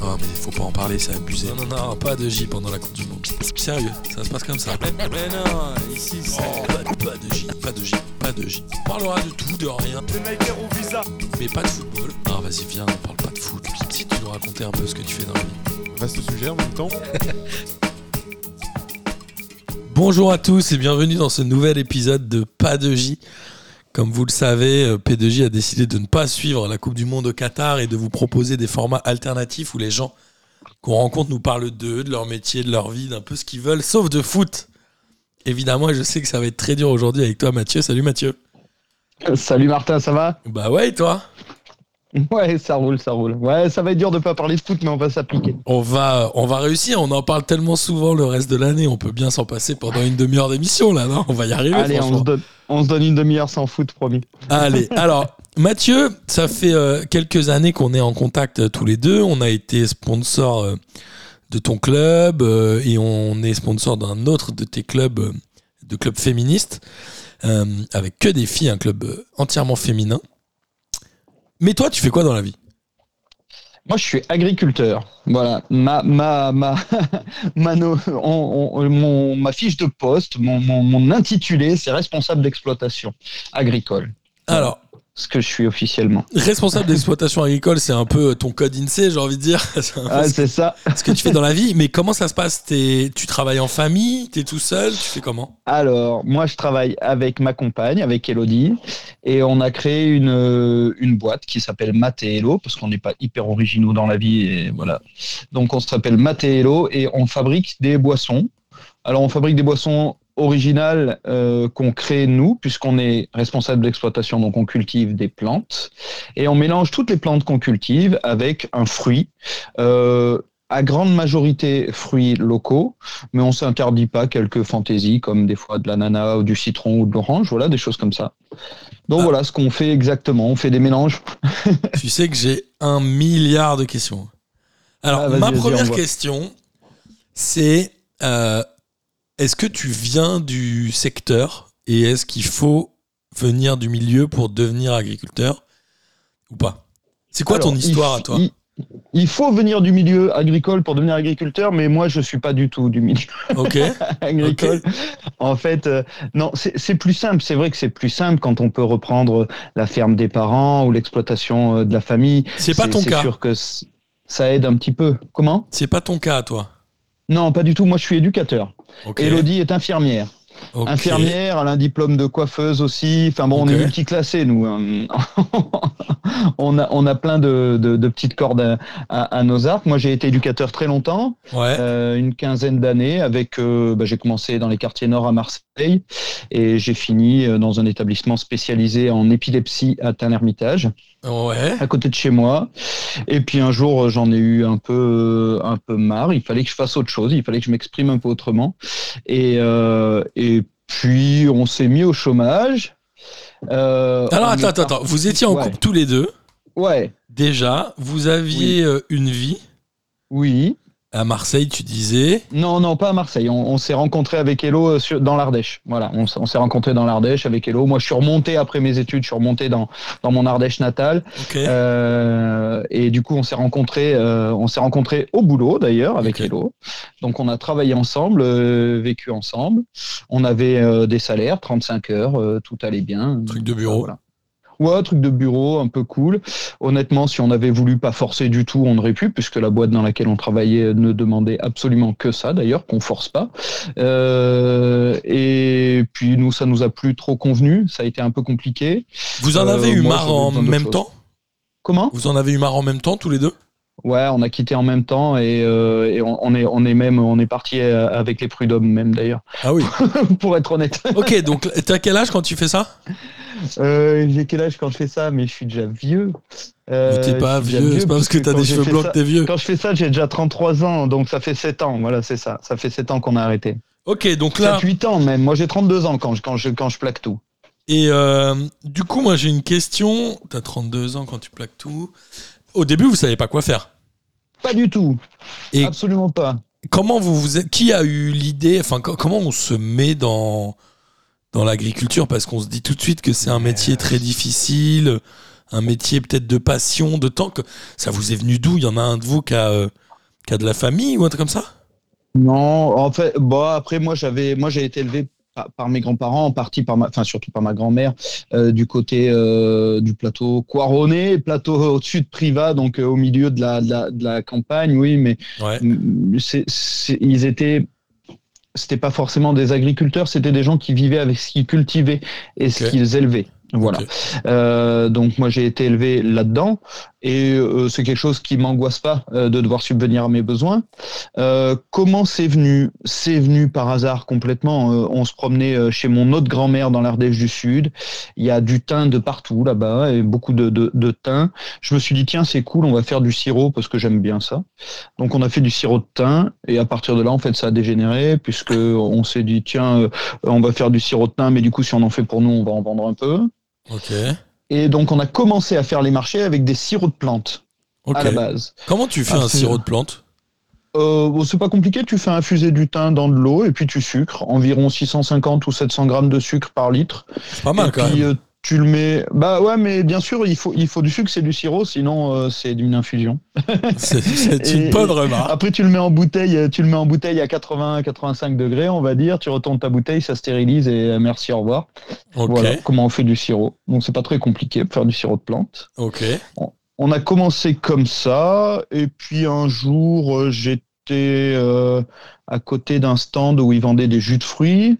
Non, mais faut pas en parler, c'est abusé. Non, non, non, pas de J pendant la Coupe du Monde. Sérieux, ça se passe comme ça. Mais non, ici, c'est. pas, pas de J, pas de J, pas de J. On parlera de tout, de rien. visa. Mais pas de football. Non, vas-y, viens, on parle pas de foot. Si tu nous raconter un peu ce que tu fais dans la vie. Vaste sujet en même temps. Bonjour à tous et bienvenue dans ce nouvel épisode de Pas de J. Comme vous le savez, euh, P2J a décidé de ne pas suivre la Coupe du Monde au Qatar et de vous proposer des formats alternatifs où les gens qu'on rencontre nous parlent d'eux, de leur métier, de leur vie, d'un peu ce qu'ils veulent, sauf de foot. Évidemment, je sais que ça va être très dur aujourd'hui avec toi, Mathieu. Salut Mathieu. Salut Martin, ça va? Bah ouais, et toi? Ouais, ça roule, ça roule. Ouais, ça va être dur de pas parler de foot, mais on va s'appliquer. On va, on va réussir. On en parle tellement souvent le reste de l'année. On peut bien s'en passer pendant une demi-heure d'émission là, non? On va y arriver. Allez, on se, donne, on se donne une demi-heure sans foot, promis. Allez, alors Mathieu, ça fait euh, quelques années qu'on est en contact euh, tous les deux. On a été sponsor euh, de ton club et on est sponsor d'un autre de tes clubs, de clubs féministes, avec que des filles, un club entièrement féminin. Mais toi, tu fais quoi dans la vie? Moi, je suis agriculteur. Voilà, ma ma ma ma, mon, ma fiche de poste, mon, mon, mon intitulé, c'est responsable d'exploitation agricole. Alors, ce que je suis officiellement. Responsable d'exploitation agricole, c'est un peu ton code INSEE, j'ai envie de dire. C'est ça. Ce que tu fais dans la vie. Mais comment ça se passe? Tu travailles en famille? Tu es tout seul? Tu fais comment? Alors, moi, je travaille avec ma compagne, avec Elodie. Et on a créé une, une boîte qui s'appelle Matéelo, parce qu'on n'est pas hyper originaux dans la vie. Et voilà. Donc, on s'appelle Matéelo et on fabrique des boissons. Alors, on fabrique des boissons original euh, qu'on crée nous, puisqu'on est responsable d'exploitation, donc on cultive des plantes, et on mélange toutes les plantes qu'on cultive avec un fruit. Euh, à grande majorité fruits locaux, mais on s'interdit pas quelques fantaisies comme des fois de l'ananas ou du citron ou de l'orange, voilà, des choses comme ça. Donc ah. voilà ce qu'on fait exactement, on fait des mélanges. tu sais que j'ai un milliard de questions. Alors, ah, ma première question, c'est euh, est-ce que tu viens du secteur et est-ce qu'il faut venir du milieu pour devenir agriculteur ou pas? C'est quoi ton histoire à toi? il, faut venir du milieu agricole pour devenir agriculteur, mais moi je suis pas du tout du milieu agricole. En fait, euh, non, c'est plus simple. C'est vrai que c'est plus simple quand on peut reprendre la ferme des parents ou l'exploitation euh, de la famille. C'est pas ton cas. C'est sûr que ça aide un petit peu. Comment? C'est pas ton cas, toi Non, pas du tout. Moi, je suis éducateur. Elodie est infirmière. Infirmière, elle a un diplôme de coiffeuse aussi. Enfin bon, on est multiclassé, nous. Hein. on, a, on a plein de, de, petites cordes à, nos arcs. Moi, j'ai été éducateur très longtemps, euh, une quinzaine d'années. Avec, euh, bah, j'ai commencé dans les quartiers nord à Marseille et j'ai fini euh, dans un établissement spécialisé en épilepsie à Tain-l'Hermitage ouais. à côté de chez moi. Et puis un jour, j'en ai eu un peu, un peu marre. Il fallait que je fasse autre chose. Il fallait que je m'exprime un peu autrement. Et, euh, et puis, on s'est mis au chômage. Euh, Alors, attends, attends, attends. Vous étiez en couple tous les deux. Ouais. Déjà, vous aviez euh, une vie. Oui. À Marseille, tu disais Non, non, pas à Marseille. On, s'est rencontré avec Hello euh, dans l'Ardèche. Voilà, on, s'est rencontré dans l'Ardèche avec Hello. Moi, je suis remonté après mes études, je suis remonté dans, dans mon Ardèche natale. Euh, et du coup, on s'est rencontré, euh, on s'est rencontré au boulot d'ailleurs avec Hello. Donc, on a travaillé ensemble, vécu ensemble. On avait des salaires, 35 heures, tout allait bien. Truc de bureau. Ouais, truc de bureau, un peu cool. Honnêtement, si on avait voulu pas forcer du tout, on aurait pu, puisque la boîte dans laquelle on travaillait ne demandait absolument que ça, d'ailleurs, qu'on force pas. Euh, et puis nous, ça nous a plus trop convenu. Ça a été un peu compliqué. Vous en avez euh, eu marre en même temps? Comment? Vous en avez eu marre en même temps, tous les deux? Ouais, on a quitté en même temps et, euh, on, est on est même on est parti avec les prud'hommes même d'ailleurs. Ah oui. Pour être honnête. Ok, donc t'as quel âge quand tu fais ça? Euh, j'ai quel âge quand je fais ça Mais je suis déjà vieux. Euh, t'es pas vieux, c'est pas parce que t'as des cheveux blancs que t'es vieux. Quand je fais ça, j'ai déjà 33 ans, donc ça fait 7 ans. Voilà, c'est ça. Ça fait 7 ans qu'on a arrêté. Ok, donc là. 7, 8 ans même. Moi, j'ai 32 ans quand je, quand je, quand je plaque tout. Et euh, du coup, moi, j'ai une question. T'as 32 ans quand tu plaques tout. Au début, vous savez pas quoi faire Pas du tout. Et Absolument pas. Comment vous vous êtes. Qui a eu l'idée Enfin, comment on se met dans dans l'agriculture? Parce qu'on se dit tout de suite que c'est un métier très difficile, un métier peut-être de passion, de temps que ça vous est venu d'où? Il y en a un de vous qui a, euh, qui a de la famille ou un truc comme ça? Non, en fait, bon, après, moi, j'avais, moi, j'ai été élevé par, mes grands-parents, en partie par ma, enfin, surtout par ma grand-mère, euh, du côté euh, du plateau Coironné, plateau au-dessus de Privas, donc euh, au milieu de la, de la, de la campagne, oui, mais Ouais. Ils étaient c'était pas forcément des agriculteurs, c'était des gens qui vivaient avec ce qu'ils cultivaient et ce qu'ils élevaient. Voilà. Euh, donc moi j'ai été élevé là-dedans et euh, c'est quelque chose qui m'angoisse pas euh, de devoir subvenir à mes besoins. Euh, comment c'est venu? C'est venu par hasard complètement. Euh, on se promenait euh, chez mon autre grand-mère dans l'Ardèche du Sud. Il y a du thym de partout là-bas et beaucoup de, de, de thym. Je me suis dit tiens c'est cool, on va faire du sirop parce que j'aime bien ça. Donc on a fait du sirop de thym et à partir de là en fait ça a dégénéré puisque on s'est dit tiens euh, on va faire du sirop de thym mais du coup si on en fait pour nous on va en vendre un peu. Et donc, on a commencé à faire les marchés avec des sirops de plantes à la base. Comment tu fais un sirop de plante? Euh, c'est pas compliqué, tu fais infuser du thym dans de l'eau et puis tu sucres, environ 650 ou 700 grammes de sucre par litre. Pas mal et quand puis, même. Tu le mets. Bah ouais, mais bien sûr, il faut, il faut du sucre, c'est du sirop, sinon euh, c'est une infusion. C'est une bonne remarque. Après, tu le mets en bouteille, euh, tu le mets en bouteille à 80-85 degrés, on va dire. Tu retournes ta bouteille, ça stérilise et euh, merci, au revoir. Voilà comment on fait du sirop. Donc c'est pas très compliqué faire du sirop de plante. Ok. On a commencé comme ça, et puis un jour, j'étais euh, à côté d'un stand où ils vendaient des jus de fruits.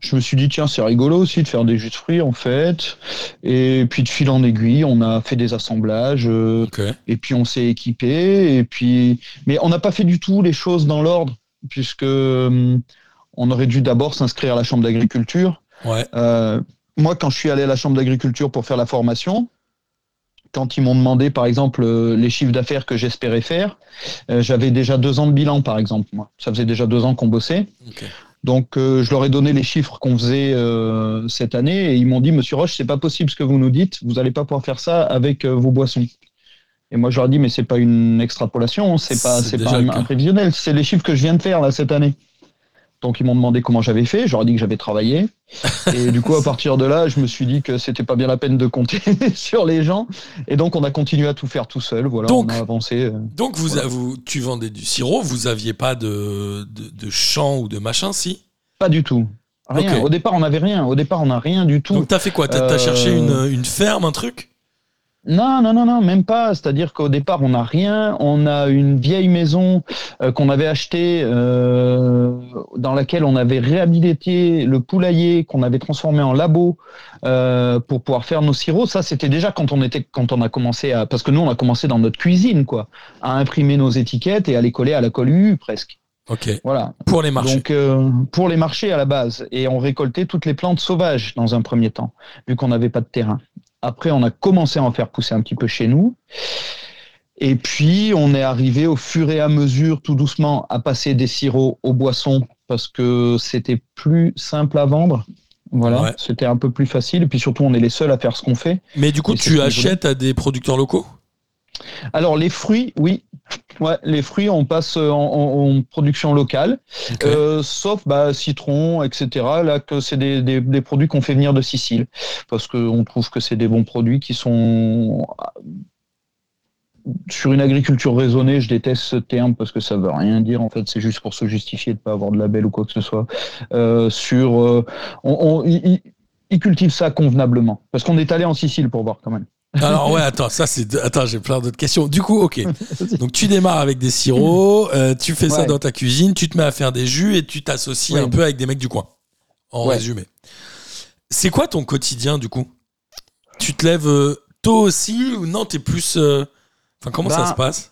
Je me suis dit, tiens, c'est rigolo aussi de faire des jus de fruits, en fait. Et puis, de fil en aiguille, on a fait des assemblages, euh, et puis on s'est équipé, et puis... Mais on n'a pas fait du tout les choses dans l'ordre, puisque hum, on aurait dû d'abord s'inscrire à la Chambre d'agriculture. Ouais. Euh, moi, quand je suis allé à la Chambre d'agriculture pour faire la formation, quand ils m'ont demandé, par exemple, euh, les chiffres d'affaires que j'espérais faire, euh, j'avais déjà deux ans de bilan, par exemple. Moi, ça faisait déjà deux ans qu'on bossait. Donc, euh, je leur ai donné les chiffres qu'on faisait euh, cette année et ils m'ont dit, Monsieur Roche, c'est pas possible ce que vous nous dites. Vous n'allez pas pouvoir faire ça avec euh, vos boissons. Et moi, je leur ai dit, mais c'est pas une extrapolation, c'est pas, C'est pas un, un prévisionnel, c'est les chiffres que je viens de faire là cette année. Donc ils m'ont demandé comment j'avais fait, ai dit que j'avais travaillé. Et du coup, à partir de là, je me suis dit que c'était pas bien la peine de compter sur les gens. Et donc on a continué à tout faire tout seul. Voilà, Donc- on a avancé. euh. Donc vous, Voilà. vous, tu vendais du sirop, vous aviez pas de, de, de champ ou de machin, si? Pas du tout. Rien. Ok. Au départ, on n'avait rien. Au départ, on n'a rien du tout. Donc t'as fait quoi? T'as t'as Euh, cherché une, une ferme, un truc? Non, non, non, non, même pas. C'est-à-dire qu'au départ, on n'a rien. On a une vieille maison euh, qu'on avait achetée, euh, dans laquelle on avait réhabilité le poulailler, qu'on avait transformé en labo euh, pour pouvoir faire nos sirops. Ça, c'était déjà quand on était, quand on a commencé à, parce que nous, on a commencé dans notre cuisine, quoi, à imprimer nos étiquettes et à les coller à la colle UU, presque. Ok. Voilà. Pour les marchés. Donc euh, pour les marchés à la base, et on récoltait toutes les plantes sauvages dans un premier temps, vu qu'on n'avait pas de terrain. Après, on a commencé à en faire pousser un petit peu chez nous. Et puis, on est arrivé au fur et à mesure, tout doucement, à passer des sirops aux boissons parce que c'était plus simple à vendre. Voilà, Ouais. c'était un peu plus facile. Et puis surtout, on est les seuls à faire ce qu'on fait. Mais du coup, et tu achètes à des producteurs locaux? Alors, les fruits, oui. Ouais, les fruits, on passe en, en- en production locale. Euh, sauf bah, citron, etc. Là, que c'est des, des, des produits qu'on fait venir de Sicile, parce qu'on trouve que c'est des bons produits qui sont sur une agriculture raisonnée. Je déteste ce terme parce que ça veut rien dire. En fait, c'est juste pour se justifier de pas avoir de label ou quoi que ce soit. Euh, sur, euh, on, on- ils- ils- ils cultivent ça convenablement, parce qu'on est allé en Sicile pour voir quand même. Alors ouais, attends, ça c'est attends, j'ai plein d'autres questions. Du coup, ok. Donc tu démarres avec des sirops, euh, tu fais ça Ouais. dans ta cuisine, tu te mets à faire des jus et tu t'associes Ouais. un peu avec des mecs du coin. En Ouais. résumé. C'est quoi ton quotidien du coup? Tu te lèves euh, tôt aussi ou non T'es plus. euh, Enfin, comment ça Ben, se passe?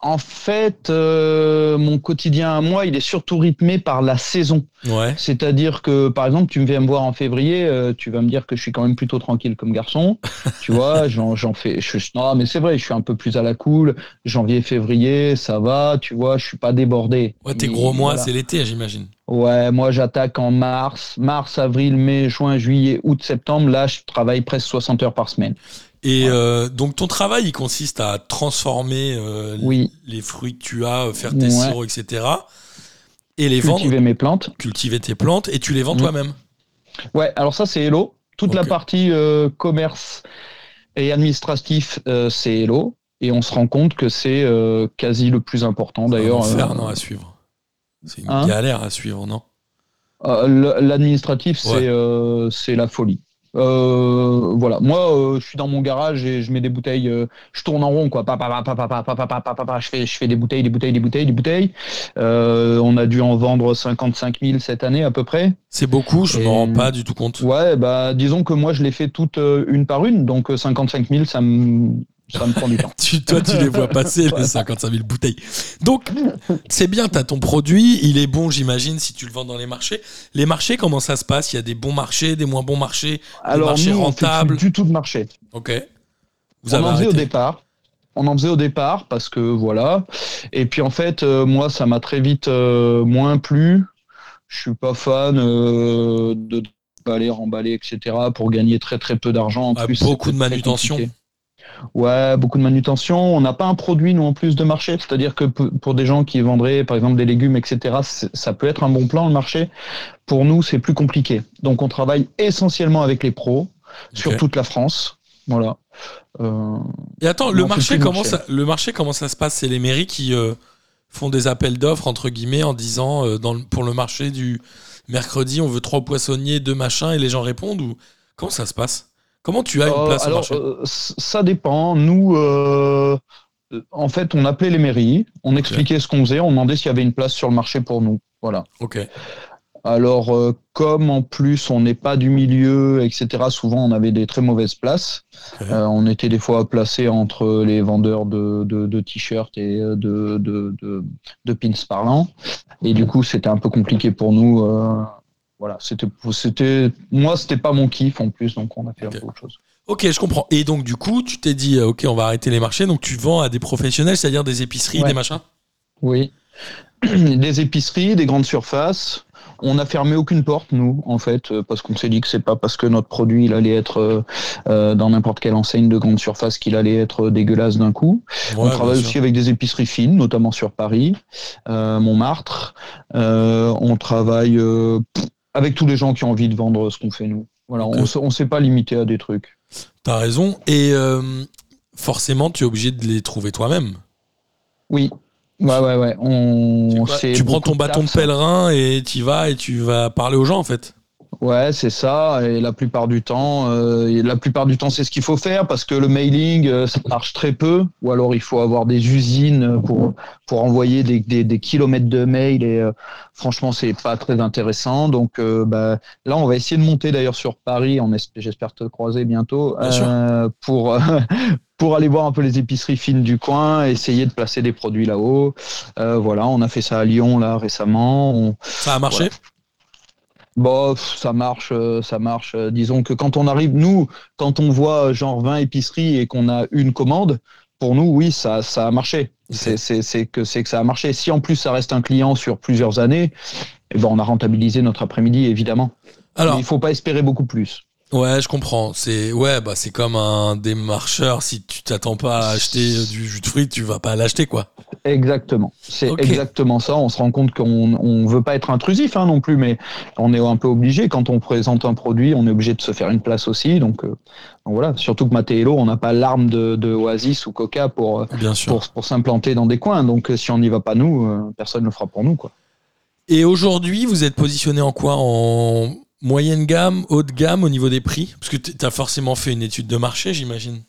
En fait, euh, mon quotidien à moi, il est surtout rythmé par la saison. Ouais. C'est-à-dire que, par exemple, tu me viens me voir en février, euh, tu vas me dire que je suis quand même plutôt tranquille comme garçon. tu vois, j'en, fais. Je, non, mais c'est vrai, je suis un peu plus à la cool. Janvier, février, ça va. Tu vois, je suis pas débordé. Ouais, tes gros mois, voilà. c'est l'été, j'imagine. Ouais, moi j'attaque en mars, mars, avril, mai, juin, juillet, août, septembre. Là, je travaille presque 60 heures par semaine. Et Ouais. euh, donc ton travail, il consiste à transformer euh, Oui. les fruits que tu as, euh, faire tes Ouais. sirops, etc. Et les vendre, Cultiver mes plantes. cultiver tes plantes et tu les vends Mm. toi-même. Ouais, alors ça c'est Hello. Toute la partie euh, commerce Et administratif, c'est Hello. Et on se rend compte que c'est quasi le plus important d'ailleurs. C'est un non, à suivre. C'est une Hein galère à suivre, non? L'administratif, Ouais. c'est c'est la folie. Euh, voilà, moi euh, je suis dans mon garage et je mets des bouteilles, euh, je tourne en rond quoi, je fais, je fais des bouteilles, des bouteilles, des bouteilles, des bouteilles. Euh, on a dû en vendre 55 000 cette année à peu près. C'est beaucoup, je ne m'en rends pas du tout compte. Ouais, bah disons que moi je les fais toutes euh, une par une, donc euh, 55 000 ça me ça me prend du temps. Tu, toi, tu les vois passer, les 55 000 bouteilles. Donc, c'est bien, tu as ton produit, il est bon, j'imagine, si tu le vends dans les marchés. Les marchés, comment ça se passe? Il y a des bons marchés, des moins bons marchés Alors marché nous, on fait rentable. plus du tout de marché. Ok. Vous on avez en faisait au départ. On en faisait au départ parce que voilà. Et puis en fait, euh, moi, ça m'a très vite euh, moins plu. Je suis pas fan euh, de baller, remballer, etc. pour gagner très très peu d'argent. En Ah, plus, beaucoup de manutention. compliqué. Ouais, beaucoup de manutention. On n'a pas un produit nous en plus de marché, c'est-à-dire que pour des gens qui vendraient par exemple des légumes, etc. Ça peut être un bon plan le marché. Pour nous, c'est plus compliqué. Donc on travaille essentiellement avec les pros sur toute la France. Voilà. Euh, Et attends, le marché, comment marché. ça, le marché, comment ça se passe? C'est les mairies qui euh, font des appels d'offres, entre guillemets, en disant euh, dans pour le marché du mercredi, on veut trois poissonniers, deux machins, et les gens répondent ou comment ça se passe? Comment tu as une Euh, place au alors, marché? euh, ça dépend. Nous, euh, euh, en fait, on appelait les mairies, on expliquait ce qu'on faisait, on demandait s'il y avait une place sur le marché pour nous. Voilà. Ok. Alors, euh, comme en plus on n'est pas du milieu, etc., souvent on avait des très mauvaises places. Euh, on était des fois placés entre les vendeurs de, de, de t-shirts et euh, de pins parlants. Et du coup, c'était un peu compliqué pour nous. Voilà, c'était, c'était, moi, c'était pas mon kiff en plus, donc on a fait un peu autre chose. Ok, je comprends. Et donc, du coup, tu t'es dit, euh, ok, on va arrêter les marchés. Donc, tu vends à des professionnels, c'est-à-dire des épiceries, Ouais. des machins? Oui. Des épiceries, des grandes surfaces. On n'a fermé aucune porte, nous, en fait, euh, parce qu'on s'est dit que c'est pas parce que notre produit il allait être euh, euh, dans n'importe quelle enseigne de grande surface qu'il allait être dégueulasse d'un coup. on travaille aussi avec des épiceries fines, notamment sur Paris, euh, Montmartre. Euh, on travaille euh, pff, avec tous les gens qui ont envie de vendre ce qu'on fait, nous. Voilà, on s- on s'est pas limité à des trucs. T'as raison. Et euh, forcément, tu es obligé de les trouver toi-même. Oui. Ouais, ouais, ouais. On, tu prends ton bâton de ça. pèlerin et tu vas et tu vas parler aux gens, en fait. Ouais, c'est ça. Et la plupart du temps, euh, la plupart du temps, c'est ce qu'il faut faire parce que le mailing, euh, ça marche très peu. Ou alors, il faut avoir des usines pour pour envoyer des, des, des kilomètres de mails. Et euh, franchement, c'est pas très intéressant. Donc, euh, bah, là, on va essayer de monter d'ailleurs sur Paris. On j'espère te croiser bientôt pour pour aller voir un peu les épiceries fines du coin, essayer de placer des produits là-haut. Euh, voilà, on a fait ça à Lyon là récemment. On, Ça a marché? Ouais. Bon, ça marche, euh, ça marche. Euh, Disons que quand on arrive, nous, quand on voit euh, genre 20 épiceries et qu'on a une commande, pour nous, oui, ça, ça a marché. C'est- C'est c'est que, c'est que ça a marché. Si en plus ça reste un client sur plusieurs années, eh ben, on a rentabilisé notre après-midi, évidemment. Alors, Mais il faut pas espérer beaucoup plus. Ouais, je comprends. C'est ouais, bah c'est comme un démarcheur. Si tu t'attends pas à acheter du jus de fruits, tu vas pas l'acheter, quoi. Exactement. C'est exactement ça. On se rend compte qu'on on veut pas être intrusif hein, non plus, mais on est un peu obligé. Quand on présente un produit, on est obligé de se faire une place aussi. Donc, euh, donc voilà. Surtout que Matélo, on n'a pas l'arme de, de Oasis ou Coca pour, euh, Bien sûr. pour, pour s'implanter dans des coins. Donc euh, si on n'y va pas nous, euh, personne ne le fera pour nous. Quoi. Et aujourd'hui, vous êtes positionné en quoi? En moyenne gamme, haute gamme au niveau des prix? Parce que tu as forcément fait une étude de marché, j'imagine.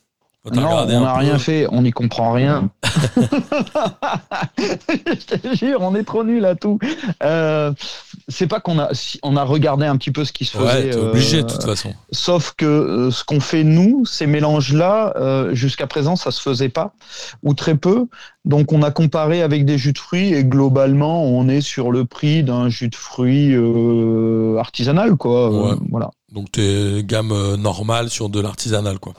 Non, on n'a rien fait, on n'y comprend rien. Je te jure, on est trop nul à tout. Euh, c'est pas qu'on a, on a regardé un petit peu ce qui se Ouais, faisait. obligé euh, de toute façon. Sauf que euh, ce qu'on fait nous, ces mélanges-là, euh, jusqu'à présent, ça se faisait pas ou très peu. Donc on a comparé avec des jus de fruits et globalement, on est sur le prix d'un jus de fruits euh, artisanal, quoi. Euh, Ouais. voilà. Donc t'es gamme euh, normale sur de l'artisanal, quoi.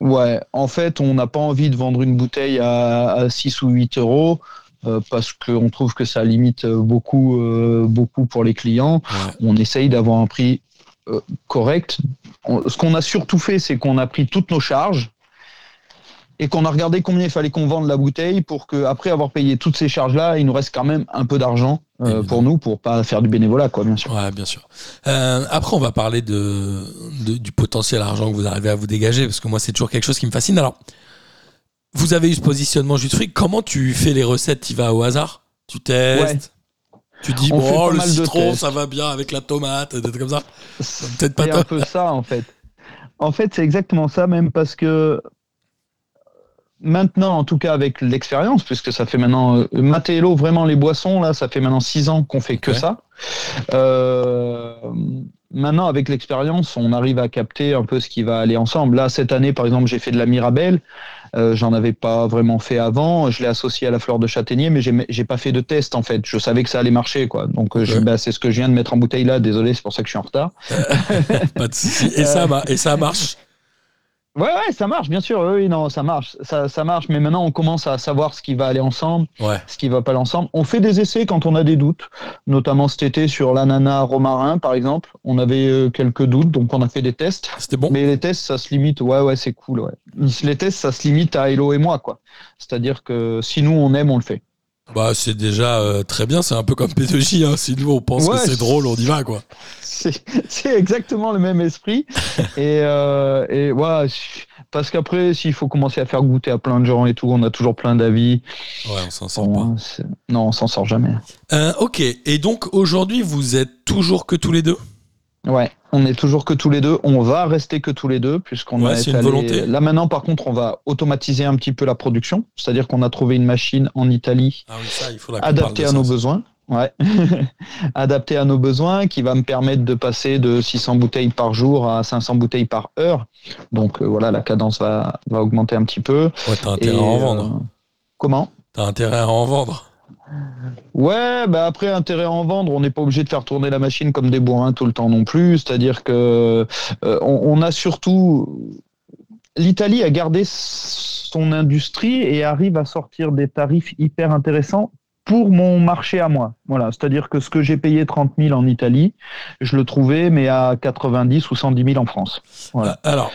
Ouais, en fait, on n'a pas envie de vendre une bouteille à, à 6 ou 8 euros euh, parce qu'on trouve que ça limite beaucoup, euh, beaucoup pour les clients. Ouais. On essaye d'avoir un prix euh, correct. On- ce qu'on a surtout fait, c'est qu'on a pris toutes nos charges et qu'on a regardé combien il fallait qu'on vende la bouteille pour que après avoir payé toutes ces charges là, il nous reste quand même un peu d'argent euh, Évidemment. pour nous pour pas faire du bénévolat quoi bien sûr. Ouais, bien sûr. Euh, après, on va parler de, de- du potentiel argent que vous arrivez à vous dégager, parce que moi, c'est toujours quelque chose qui me fascine. Alors, vous avez eu ce positionnement jus de fruits. Comment tu fais les recettes? Tu vas au hasard? Tu testes? Tu dis, On bon, le citron, ça va bien avec la tomate, des comme ça. Peut-être pas un peu ça en fait. En fait, c'est exactement ça même parce que maintenant, en tout cas avec l'expérience, puisque ça fait maintenant euh, Matelo, vraiment les boissons là, ça fait maintenant six ans qu'on fait que ça. Euh, maintenant, avec l'expérience, on arrive à capter un peu ce qui va aller ensemble. Là, cette année, par exemple, j'ai fait de la Mirabelle. Euh, J'en avais pas vraiment fait avant. Je l'ai associé à la fleur de châtaignier, mais j'ai pas fait de test en fait. Je savais que ça allait marcher quoi. Donc euh, bah, c'est ce que je viens de mettre en bouteille là. Désolé, c'est pour ça que je suis en retard. Pas de souci. Et, ça, ma- et ça marche. Ouais, ouais, ça marche, bien sûr. Oui, non, ça marche. Ça, ça marche. Mais maintenant, on commence à savoir ce qui va aller ensemble, Ouais. ce qui va pas aller ensemble. On fait des essais quand on a des doutes, notamment cet été sur l'ananas romarin, par exemple. On avait euh, quelques doutes, donc on a fait des tests. C'était bon? Mais les tests, ça se limite. Ouais, ouais, c'est cool. Ouais. Les tests, ça se limite à Hello et moi, quoi. C'est-à-dire que si nous on aime, on le fait. Bah, c'est déjà euh, très bien. C'est un peu comme P2J. Hein. Si nous, on pense Ouais, que c'est drôle, on y va, quoi. C'est exactement le même esprit. et, euh, et ouais, parce qu'après, s'il faut commencer à faire goûter à plein de gens et tout, on a toujours plein d'avis. Ouais, on s'en sort pas. Non, on s'en sort jamais. Euh, ok. Et donc, aujourd'hui, vous êtes toujours que tous les deux? Ouais, on est toujours que tous les deux. On va rester que tous les deux puisqu'on Ouais, a c'est une volonté. Là maintenant, par contre, on va automatiser un petit peu la production. C'est-à-dire qu'on a trouvé une machine en Italie Ah oui, ça, il adaptée à ça. nos besoins. Ouais, adaptée à nos besoins, qui va me permettre de passer de 600 bouteilles par jour à 500 bouteilles par heure. Donc euh, voilà, la cadence va, va augmenter un petit peu. Ouais, t'as intérêt Et, à en euh, vendre. Comment? T'as intérêt à en vendre. Ouais, bah après intérêt à en vendre, on n'est pas obligé de faire tourner la machine comme des bourrins tout le temps non plus. C'est-à-dire que euh, on, a surtout l'Italie a gardé son industrie et arrive à sortir des tarifs hyper intéressants pour mon marché à moi. Voilà, c'est-à-dire que ce que j'ai payé 30 000 en Italie, je le trouvais mais à 90 ou 110 000 en France. Voilà. Euh, Alors,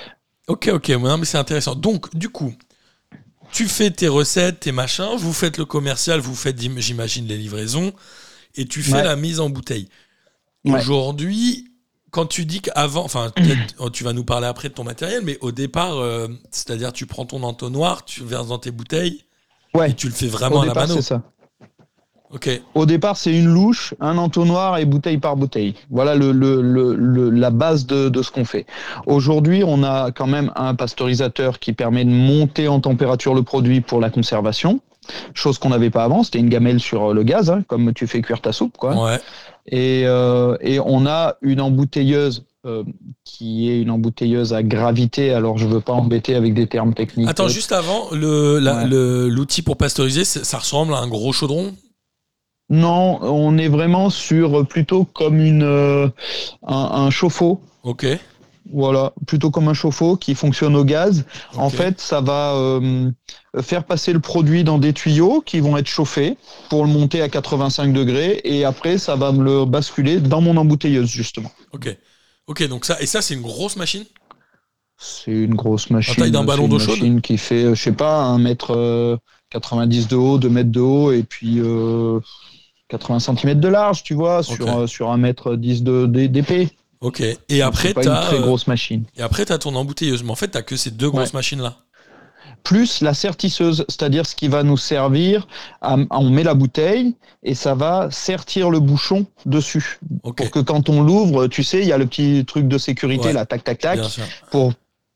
ok, ok, mais c'est intéressant. Donc, du coup, tu fais tes recettes, tes machins, vous faites le commercial, vous faites, j'imagine, les livraisons, et tu fais Ouais. la mise en bouteille. Ouais. Aujourd'hui, quand tu dis qu'avant, enfin, oh, tu vas nous parler après de ton matériel, mais au départ, euh, c'est-à-dire, tu prends ton entonnoir, tu verses dans tes bouteilles, Ouais. et tu le fais vraiment Au à la mano. c'est ça. Au départ, c'est une louche, un entonnoir et bouteille par bouteille. Voilà le, le- le- le- la base de, de ce qu'on fait. Aujourd'hui, on a quand même un pasteurisateur qui permet de monter en température le produit pour la conservation. Chose qu'on n'avait pas avant, c'était une gamelle sur le gaz, hein, comme tu fais cuire ta soupe. Quoi. ouais. Et, euh, et on a une embouteilleuse euh, qui est une embouteilleuse à gravité. Alors, je veux pas embêter avec des termes techniques. Attends, juste avant, Ouais. l'outil pour pasteuriser, ça ressemble à un gros chaudron? Non, on est vraiment sur plutôt comme une, euh, un, un chauffe-eau. Ok. Voilà, plutôt comme un chauffe-eau qui fonctionne au gaz. En fait, ça va euh, faire passer le produit dans des tuyaux qui vont être chauffés pour le monter à 85 degrés et après, ça va me le basculer dans mon embouteilleuse, justement. Ok. Ok, donc ça, et ça, c'est une grosse machine? C'est une grosse machine. taille d'un c'est ballon d'eau chaude? machine qui fait, euh, je sais pas, 1 mètre euh, 90 de haut, 2 mètres de haut et puis euh, 80 cm de large, tu vois, sur, euh, sur 1 mètre 10 de- de- d'épée. Ok. Et après, C'est pas une très euh, grosse machine. et après, t'as ton embouteilleuse. Mais en fait, t'as que ces deux grosses machines-là. plus la sertisseuse, c'est-à-dire ce qui va nous servir, à, on met la bouteille et ça va sertir le bouchon dessus. Pour que quand on l'ouvre, tu sais, il y a le petit truc de sécurité, Ouais. là, tac, tac, tac, pour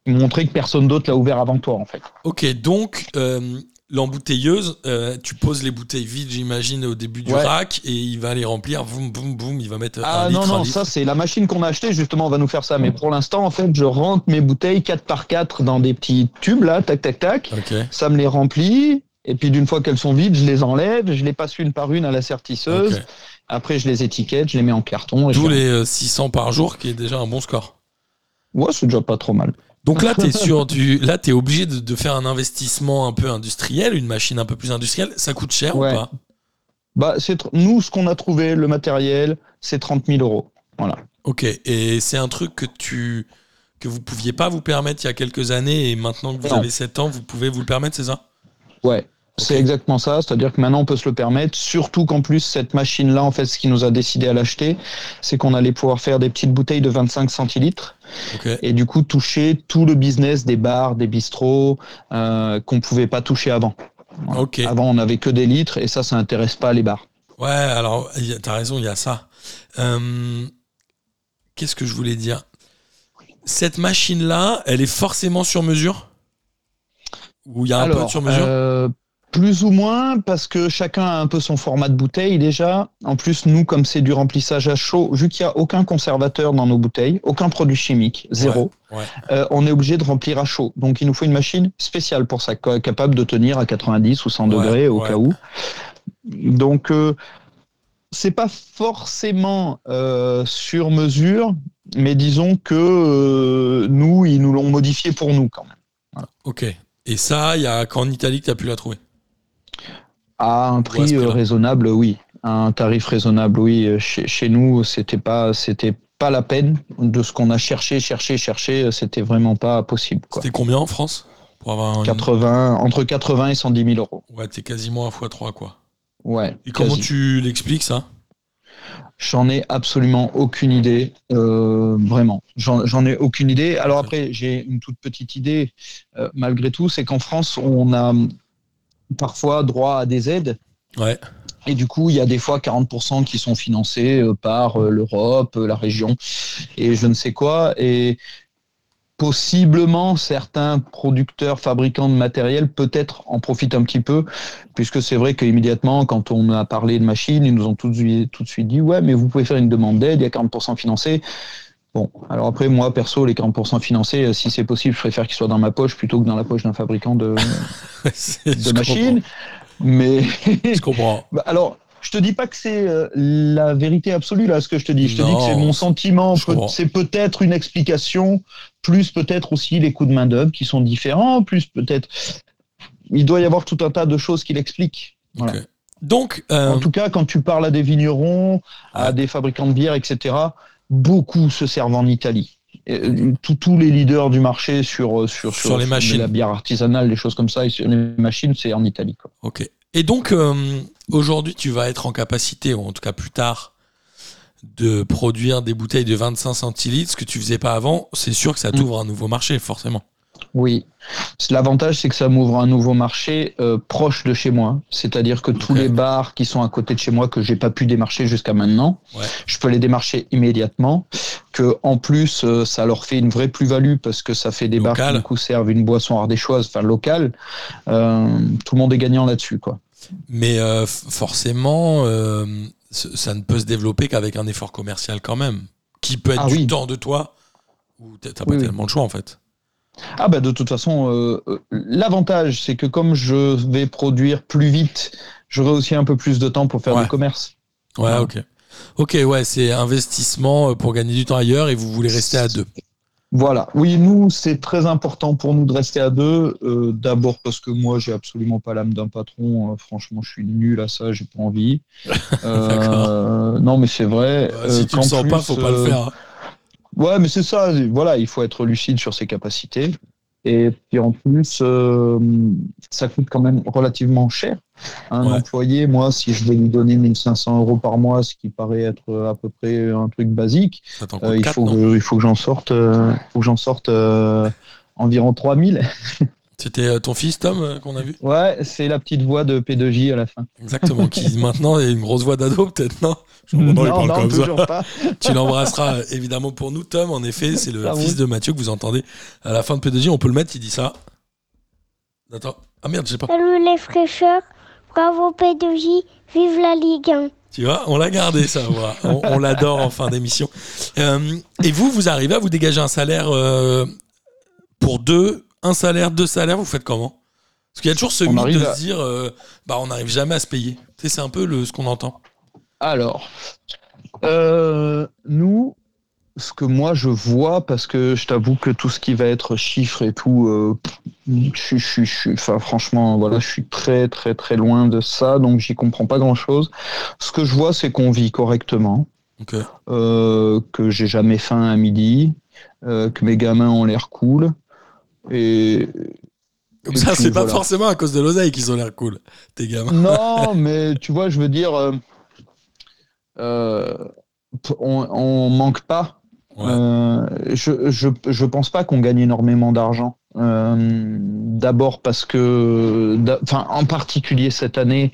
montrer que personne d'autre l'a ouvert avant toi, en fait. Ok, donc euh, l'embouteilleuse, euh, tu poses les bouteilles vides, j'imagine, au début du Ouais. rack et il va les remplir. Boum, boum, boum. Il va mettre Ah un non, litre, un non, litre. ça c'est la machine qu'on a achetée, justement, on va nous faire ça. Mais pour l'instant, en fait, je rentre mes bouteilles 4 par 4 dans des petits tubes, là, tac, tac, tac. Ça me les remplit. Et puis d'une fois qu'elles sont vides, je les enlève, je les passe une par une à la sertisseuse. Après, je les étiquette, je les mets en carton. je- les euh, 600 par jour, qui est déjà un bon score. Ouais, c'est déjà pas trop mal. Donc là, tu es sur du, là, t'es obligé de, de faire un investissement un peu industriel, une machine un peu plus industrielle. Ça coûte cher Ouais. ou pas? Bah, c'est nous, ce qu'on a trouvé, le matériel, c'est 30 000 euros. Voilà. Ok. Et c'est un truc que tu que vous pouviez pas vous permettre il y a quelques années et maintenant que vous Non. avez 7 ans, vous pouvez vous le permettre, c'est ça? Ouais, c'est exactement ça. C'est-à-dire que maintenant, on peut se le permettre. Surtout qu'en plus, cette machine-là, en fait, ce qui nous a décidé à l'acheter, c'est qu'on allait pouvoir faire des petites bouteilles de 25 centilitres et du coup toucher tout le business des bars, des bistrots euh, qu'on pouvait pas toucher avant. Avant, on n'avait que des litres et ça, ça intéresse pas les bars. Ouais, alors, t'as raison, il y a ça. Euh, Qu'est-ce que je voulais dire? Cette machine-là, elle est forcément sur mesure? Ou il y a un peu de sur mesure? euh, plus ou moins, parce que chacun a un peu son format de bouteille déjà. En plus, nous, comme c'est du remplissage à chaud, vu qu'il n'y a aucun conservateur dans nos bouteilles, aucun produit chimique, zéro, ouais. euh, on est obligé de remplir à chaud. Donc, il nous faut une machine spéciale pour ça, ca- capable de tenir à 90 ou 100 Ouais, degrés au cas où. Donc, euh, c'est pas forcément euh, sur mesure, mais disons que euh, nous, ils nous l'ont modifié pour nous quand même. Ok. Et ça, il y a qu'en Italie que tu as pu la trouver? À un prix euh, raisonnable, oui. À un tarif raisonnable, oui. Euh, Chez, chez nous, c'était pas, c'était pas la peine de ce qu'on a cherché, cherché, cherché. euh, C'était vraiment pas possible. C'était combien en France Pour avoir un... 80, entre 80 et 110 000 euros. Ouais, t'es quasiment à x3, quoi. Ouais. Et comment quasi. tu l'expliques, ça? J'en ai absolument aucune idée, euh, vraiment. J'en j'en ai aucune idée. Alors après, j'ai une toute petite idée, euh, malgré tout, c'est qu'en France, on a parfois droit à des aides. Ouais. Et du coup, il y a des fois 40% qui sont financés euh, par euh, l'Europe, euh, la région et je ne sais quoi. Et possiblement, certains producteurs, fabricants de matériel, peut-être en profitent un petit peu, puisque c'est vrai qu'immédiatement, quand on a parlé de machines, ils nous ont tout de suite, tout de suite dit Ouais, mais vous pouvez faire une demande d'aide, il y a 40% financé. Bon, alors après, moi, perso, les 40% financés, euh, si c'est possible, je préfère qu'ils soient dans ma poche plutôt que dans la poche d'un fabricant de, de machines. Mais Je comprends. bah, alors, je te dis pas que c'est euh, la vérité absolue là, ce que je te dis. Je te dis que c'est mon sentiment. Peut-. C'est peut-être une explication, plus peut-être aussi les coûts de main d'œuvre qui sont différents, plus peut-être. Il doit y avoir tout un tas de choses qui l'expliquent. Voilà. Donc, euh, En tout cas, quand tu parles à des vignerons, à Ouais. des fabricants de bière, etc., beaucoup se servent en Italie. Euh, Tous les leaders du marché sur, euh, sur, Sur les machines. la bière artisanale, les choses comme ça, et sur les machines, c'est en Italie. Quoi. ok. Et donc, euh, aujourd'hui, tu vas être en capacité, ou en tout cas plus tard, de produire des bouteilles de 25 centilitres, ce que tu faisais pas avant. C'est sûr que ça Mm. t'ouvre un nouveau marché, forcément. Oui. L'avantage, c'est que ça m'ouvre un nouveau marché euh, proche de chez moi. C'est-à-dire que tous les bars qui sont à côté de chez moi, que j'ai pas pu démarcher jusqu'à maintenant, Ouais. je peux les démarcher immédiatement. Que en plus, euh, ça leur fait une vraie plus-value parce que ça fait des bars qui du coup servent une boisson ardéchoise, enfin locale. Euh, tout le monde est gagnant là-dessus, quoi. Mais euh, forcément, ça ne peut se développer qu'avec un effort commercial quand même, qui peut être Ah du oui. temps de toi, ou t'as pas Oui, oui. tellement le choix en fait. Ah bah de toute façon, euh, euh, l'avantage, c'est que comme je vais produire plus vite, j'aurai aussi un peu plus de temps pour faire Ouais. du commerce. Ouais, Ouais. ok. Ok, ouais, c'est investissement euh, pour gagner du temps ailleurs et vous voulez rester à deux. Voilà. Oui, nous, c'est très important pour nous de rester à deux. Euh, D'abord parce que moi, j'ai absolument pas l'âme d'un patron. Euh, franchement, je suis nul à ça. J'ai pas envie. Euh, non, mais c'est vrai. Euh, si tu qu'en sens pas, plus, faut pas le faire. Ouais, mais c'est ça. Voilà, il faut être lucide sur ses capacités. Et puis en plus, euh, ça coûte quand même relativement cher. Un Ouais. employé, moi, si je vais lui donner 1500 euros par mois, ce qui paraît être à peu près un truc basique, euh, il, faut que, il faut que j'en sorte, euh, faut que j'en sorte euh, environ 3000. C'était euh, ton fils, Tom, euh, qu'on a vu? Ouais, c'est la petite voix de P2J à la fin. Exactement, qui maintenant est une grosse voix d'ado, peut-être, non? Je comprends pas, il parle comme ça. toujours pas. Tu l'embrasseras euh, évidemment pour nous, Tom. En effet, c'est le Ça fils de Mathieu que vous entendez à la fin de P2J. On peut le mettre, il dit ça. Attends. Ah merde, je sais pas. Salut les fraîcheurs, bravo P2J, vive la Ligue 1. Tu vois, on l'a gardé, ça. voilà. On, on l'adore en fin d'émission. Euh, et vous, vous arrivez à vous dégager un salaire euh, pour deux, un salaire, deux salaires, vous faites comment? Parce qu'il y a toujours ce On mythe de à- se dire, euh, bah, on n'arrive jamais à se payer. Tu sais, c'est un peu le, ce qu'on entend. Alors, euh, nous, ce que moi je vois, parce que je t'avoue que tout ce qui va être chiffres et tout, euh, je, suis- je, enfin, franchement, voilà, je suis très très très loin de ça, donc j'y comprends pas grand chose. Ce que je vois, c'est qu'on vit correctement. Ok. euh, que j'ai jamais faim à midi, euh, que mes gamins ont l'air cool. Et Comme Et ça, c'est pas voilà. forcément à cause de l'oseille qu'ils ont l'air cool, tes gamins. non, mais tu vois, je veux dire, euh, euh, on, on manque pas. Ouais. Euh, je, je, je pense pas qu'on gagne énormément d'argent. D'abord parce que, enfin, en particulier cette année,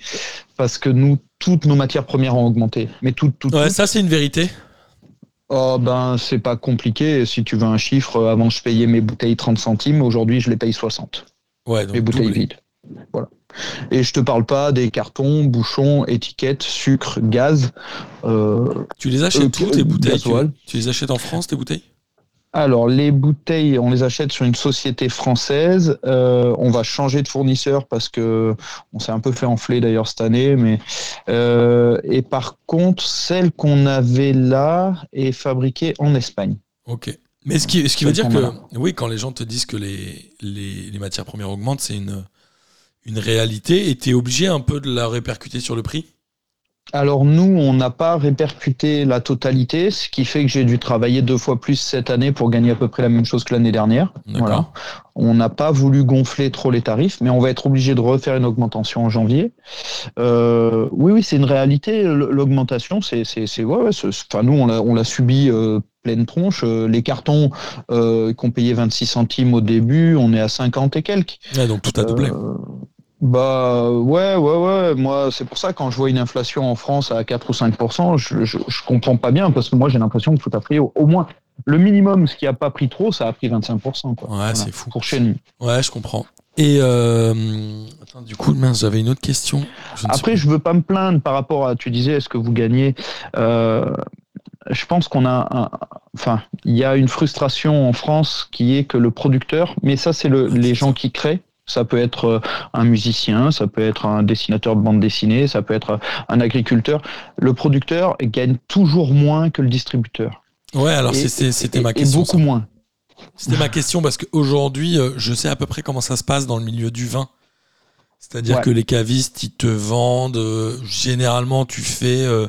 parce que nous, toutes nos matières premières ont augmenté. Mais toutes, toutes, Ouais, toutes. ça, c'est une vérité. Oh ben, c'est pas compliqué. Si tu veux un chiffre, avant je payais mes bouteilles 30 centimes, aujourd'hui je les paye 60. Ouais, donc les bouteilles doublé. vides. Voilà. Et je te parle pas des cartons, bouchons, étiquettes, sucre, gaz. Euh, Tu les achètes Euh, où, tes euh, bouteilles tu les achètes en France, tes bouteilles? Alors, les bouteilles, on les achète sur une société française. Euh, on va changer de fournisseur parce que on s'est un peu fait enfler d'ailleurs cette année. Mais euh, et par contre, celle qu'on avait là est fabriquée en Espagne. Ok. Mais ce qui, ce qui veut dire que, a oui, quand les gens te disent que les, les, les matières premières augmentent, c'est une, une réalité et tu es obligé un peu de la répercuter sur le prix? Alors nous, on n'a pas répercuté la totalité, ce qui fait que j'ai dû travailler deux fois plus cette année pour gagner à peu près la même chose que l'année dernière. Voilà. On n'a pas voulu gonfler trop les tarifs, mais on va être obligé de refaire une augmentation en janvier. Euh, oui, oui, c'est une réalité. L'augmentation, c'est, c'est, c'est, ouais, ouais, c'est- enfin nous, on l'a, on l'a subi euh, pleine tronche. Euh, les cartons euh, qu'on payait 26 centimes au début, on est à 50 et quelques. Ouais, donc tout a doublé. Bah ouais, ouais, ouais. Moi, c'est pour ça quand je vois une inflation en France à 4 ou 5 je, je, je comprends pas bien parce que moi j'ai l'impression que tout a pris au, au moins le minimum, ce qui a pas pris trop, ça a pris 25% quoi. Ouais, Voilà, c'est fou. Pour chez nous. Ouais, je comprends. Et euh, attends, du coup, mince, j'avais une autre question. Je Après, je veux pas me plaindre par rapport à. Tu disais, est-ce que vous gagnez euh, Je pense qu'on a. un- enfin, il y a une frustration en France qui est que le producteur, mais ça, c'est le, les gens qui créent. Ça peut être euh, un musicien, ça peut être un dessinateur de bande dessinée, ça peut être un agriculteur. Le producteur gagne toujours moins que le distributeur. Ouais, alors Et- c'était et- ma et question. beaucoup ça. moins. C'était ma question parce qu'aujourd'hui, euh, je sais à peu près comment ça se passe dans le milieu du vin. C'est-à-dire Ouais. que les cavistes, ils te vendent. euh, généralement, tu fais euh,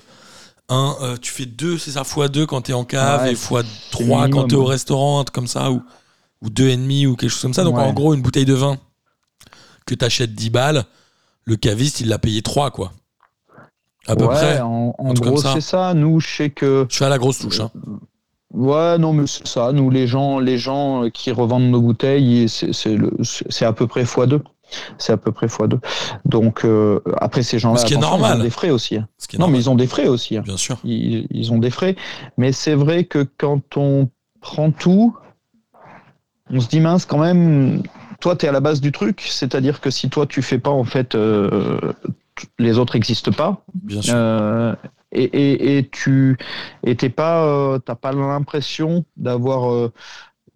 un, euh, tu fais deux, c'est ça, fois deux quand t'es en cave Ouais, et fois trois quand minimum, t'es au restaurant, un truc comme ça, ou, ou deux et demi ou quelque chose comme ça. Donc Ouais. en gros, une bouteille de vin que t'achètes 10 balles, le caviste, il l'a payé 3, quoi. À peu ouais, près. en, gros, c'est ça. Nous, je sais que. Je suis à la grosse touche. Hein. Ouais, non, mais c'est ça. Nous, les gens, les gens qui revendent nos bouteilles, c'est c'est le- c'est à peu près x2. C'est à peu près x2. Donc, euh, après, ces gens-là, Ce qui est attention, normal. ils ont des frais aussi. Ce qui est Non, mais ils ont des frais aussi. bien sûr. Ils, ils ont des frais. Mais c'est vrai que quand on prend tout, on se dit, mince, quand même, toi, tu es à la base du truc. C'est-à-dire que si toi, tu fais pas, en fait, euh, les autres n'existent pas. Bien sûr. Euh, et, et, et tu t'es pas, euh, t'as pas l'impression d'avoir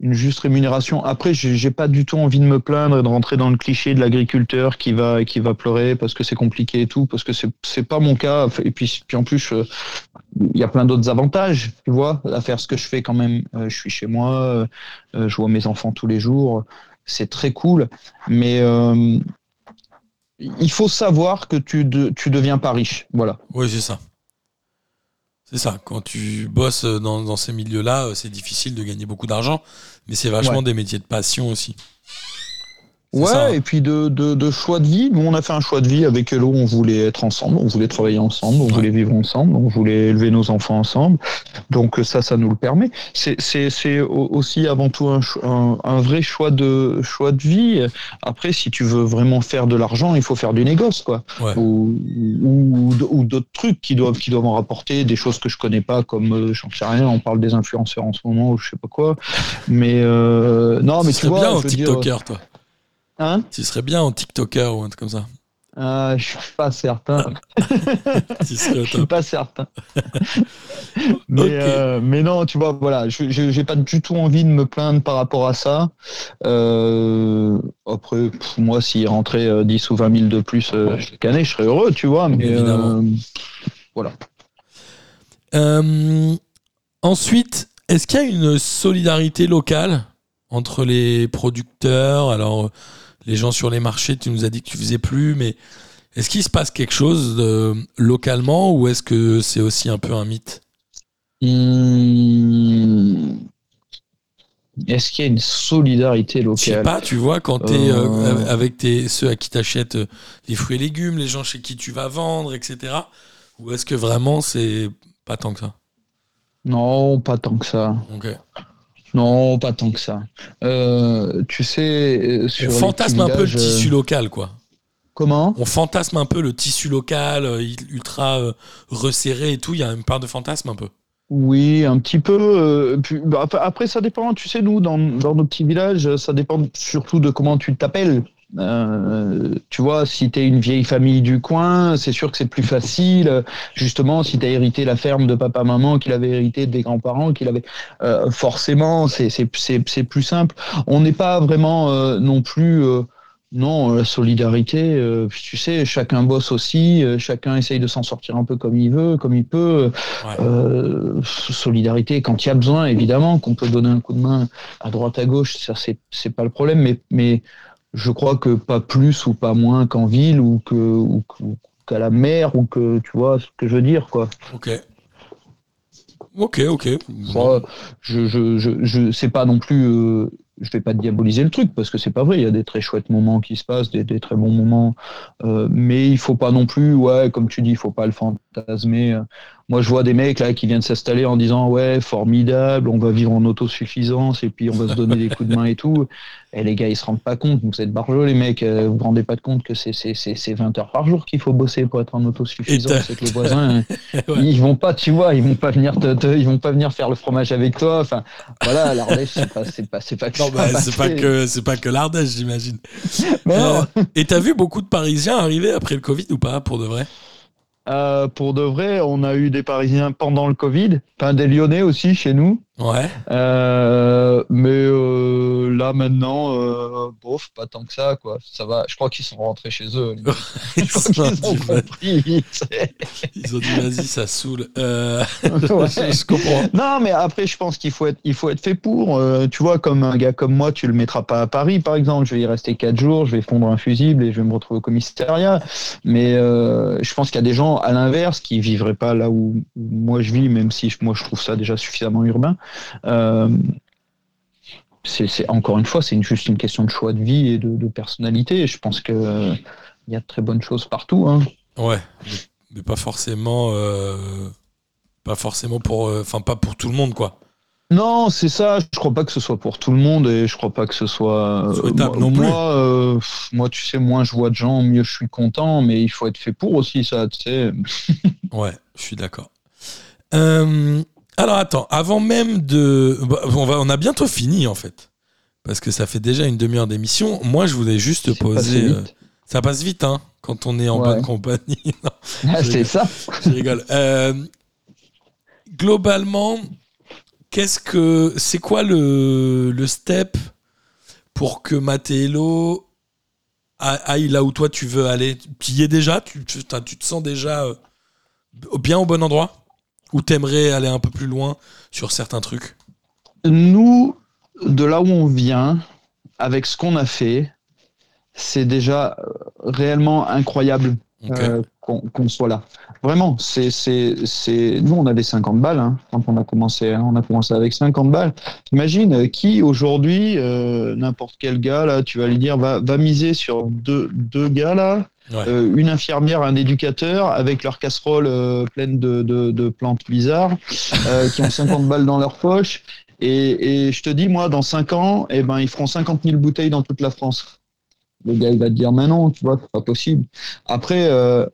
une juste rémunération. Après, j'ai pas du tout envie de me plaindre et de rentrer dans le cliché de l'agriculteur qui va qui va pleurer parce que c'est compliqué et tout, parce que c'est c'est pas mon cas. Et puis puis en plus, il y a plein d'autres avantages, tu vois, à faire ce que je fais quand même. Je suis chez moi, je vois mes enfants tous les jours, c'est très cool, mais euh, il faut savoir que tu de, tu deviens pas riche, voilà. Oui, c'est ça. C'est ça. Quand tu bosses dans, dans ces milieux-là, euh, c'est difficile de gagner beaucoup d'argent, mais c'est vachement Ouais. des métiers de passion aussi. Ouais, ça, hein. et puis de, de, de choix de vie. Nous, on a fait un choix de vie avec Hello. On voulait être ensemble, on voulait travailler ensemble, on Ouais. voulait vivre ensemble, on voulait élever nos enfants ensemble. Donc ça, ça nous le permet. C'est- C'est c'est au- aussi avant tout un, un, un vrai choix de, choix de vie. Après, si tu veux vraiment faire de l'argent, il faut faire du négoce, quoi. Ouais. Ou, ou, ou d'autres trucs qui doivent, qui doivent en rapporter, des choses que je connais pas, comme, euh, j'en sais rien, on parle des influenceurs en ce moment, ou je sais pas quoi. Mais euh, non, mais tu vois, bien en veux dire- TikToker, toi. Hein Tu serais bien en TikToker ou un truc comme ça. Euh, je suis pas certain. Au Je suis pas certain. mais, euh, mais non, tu vois, voilà, je j'ai pas du tout envie de me plaindre par rapport à ça. Euh, après, pff, moi, s'il rentrait euh, 10 ou 20 000 de plus chaque année, je serais heureux, tu vois. Mais Évidemment. voilà. Ensuite, est-ce qu'il y a une solidarité locale entre les producteurs? Alors, les gens sur les marchés, tu nous as dit que tu faisais plus, mais est-ce qu'il se passe quelque chose euh, localement ou est-ce que c'est aussi un peu un mythe? Hmm. Est-ce qu'il y a une solidarité Je sais locale? pas, tu vois, quand tu es Euh. avec tes, ceux à qui t'achètes euh, des fruits et légumes, les gens chez qui tu vas vendre, etc. Ou est-ce que vraiment c'est pas tant que ça? Non, pas tant que ça. Ok. Non, pas tant que ça. Euh, tu sais, euh, sur On les fantasme un peu le tissu euh, local, quoi. Comment? On fantasme un peu le tissu local, euh, ultra euh, resserré et tout. Il y a une part de fantasme un peu. Oui, un petit peu. euh, bah, après- après, ça dépend. Tu sais, nous, dans, dans nos petits villages, ça dépend surtout de comment tu t'appelles. Euh, tu vois, si tu es une vieille famille du coin, c'est sûr que c'est plus facile. Justement, si tu as hérité la ferme de papa-maman, qu'il avait hérité des grands-parents, qu'il avait. euh, forcément, c'est plus simple. On n'est pas vraiment euh, non plus. non, la solidarité, tu sais, chacun bosse aussi, chacun essaye de s'en sortir un peu comme il veut, comme il peut. Ouais. Solidarité quand il y a besoin, évidemment, qu'on peut donner un coup de main à droite à gauche, ça c'est c'est pas le problème, mais mais je crois que pas plus ou pas moins qu'en ville ou que ou qu'à la mer ou que tu vois ce que je veux dire quoi. Ok. Ok, ok. Moi, je je je, je c'est pas non plus euh, je vais pas diaboliser le truc parce que c'est pas vrai. Il y a des très chouettes moments qui se passent, des, des très bons moments, euh, mais il faut pas non plus, ouais, comme tu dis, il faut pas le fantasmer. Moi, je vois des mecs là qui viennent s'installer en disant ouais, formidable, on va vivre en autosuffisance et puis on va se donner des coups de main et tout. Et les gars, ils se rendent pas compte. Vous êtes barjots, les mecs. euh, Vous vous rendez pas compte que c'est c'est c'est c'est 20 heures par jour qu'il faut bosser pour être en Et autosuffisance. C'est que les voisins, Ouais. ils vont pas, tu vois, ils vont pas venir te, te- ils vont pas venir faire le fromage avec toi. Enfin, voilà, l'Ardèche, c'est pas, c'est pas, c'est pas que Non, bah, c'est pas que c'est pas que l'Ardèche, j'imagine. Mais. Euh, et t'as vu beaucoup de Parisiens arriver après le Covid ou pas, pour de vrai? Euh, pour de vrai, on a eu des Parisiens pendant le Covid, enfin des Lyonnais aussi chez nous. Ouais. Euh, mais euh, là maintenant, euh, bof, pas tant que ça, quoi. Ça va. Je crois qu'ils sont rentrés chez eux. Ils Je crois ont qu'ils ont dit, compris vite. ils ont dit, vas-y, ça saoule. Euh, Ouais. je comprends. Non, mais après, je pense qu'il faut être, il faut être fait pour. Euh, tu vois, comme un gars comme moi, tu le mettras pas à Paris, par exemple. Je vais y rester quatre jours, je vais fondre un fusible et je vais me retrouver au commissariat. Mais je pense qu'il y a des gens, à l'inverse, qui vivraient pas là où, où moi je vis, même si moi je trouve ça déjà suffisamment urbain. Euh, c'est encore une fois, c'est juste une question de choix de vie et de, de personnalité. Et je pense que euh, il y a de très bonnes choses partout. Hein. Ouais. Mais, pas forcément. euh, pas forcément pour. euh, Enfin, pas pour tout le monde, quoi. Non, c'est ça. Je crois pas que ce soit pour tout le monde et je crois pas que ce soit euh, Souhaitable moi, non euh, moi, tu sais, moins je vois de gens, mieux je suis content. Mais il faut être fait pour aussi, ça. Tu sais. Ouais, je suis d'accord. Alors attends, avant même de... bah, on, va, on a bientôt fini en fait. Parce que ça fait déjà une demi-heure d'émission. Moi, je voulais juste te poser... euh, ça passe vite, hein, quand on est en Ouais. bonne compagnie. Ah, c'est ça. je rigole. Euh, globalement, qu'est-ce que... C'est quoi le, le step pour que Mathélo a- aille là où toi tu veux aller? Tu y es déjà? Tu, tu, t'as- tu te sens déjà euh, bien au bon endroit? Ou t'aimerais aller un peu plus loin sur certains trucs? Nous, de là où on vient, avec ce qu'on a fait, c'est déjà euh, réellement incroyable euh, qu'on soit là. Vraiment, c'est, nous on avait 50 balles hein, quand on a commencé. hein. on a commencé avec 50 balles. Imagine euh, qui aujourd'hui, euh, n'importe quel gars là, tu vas lui dire, va, va miser sur deux, deux gars là, Ouais. euh, une infirmière, un éducateur, avec leur casserole euh, pleine de, de, de plantes bizarres, euh, qui ont 50 balles dans leur poche. Et, et je te dis, moi, dans 5 ans, eh ben, ils feront 50 000 bouteilles dans toute la France. Le gars, il va te dire, mais non, tu vois, c'est pas possible. Après, euh,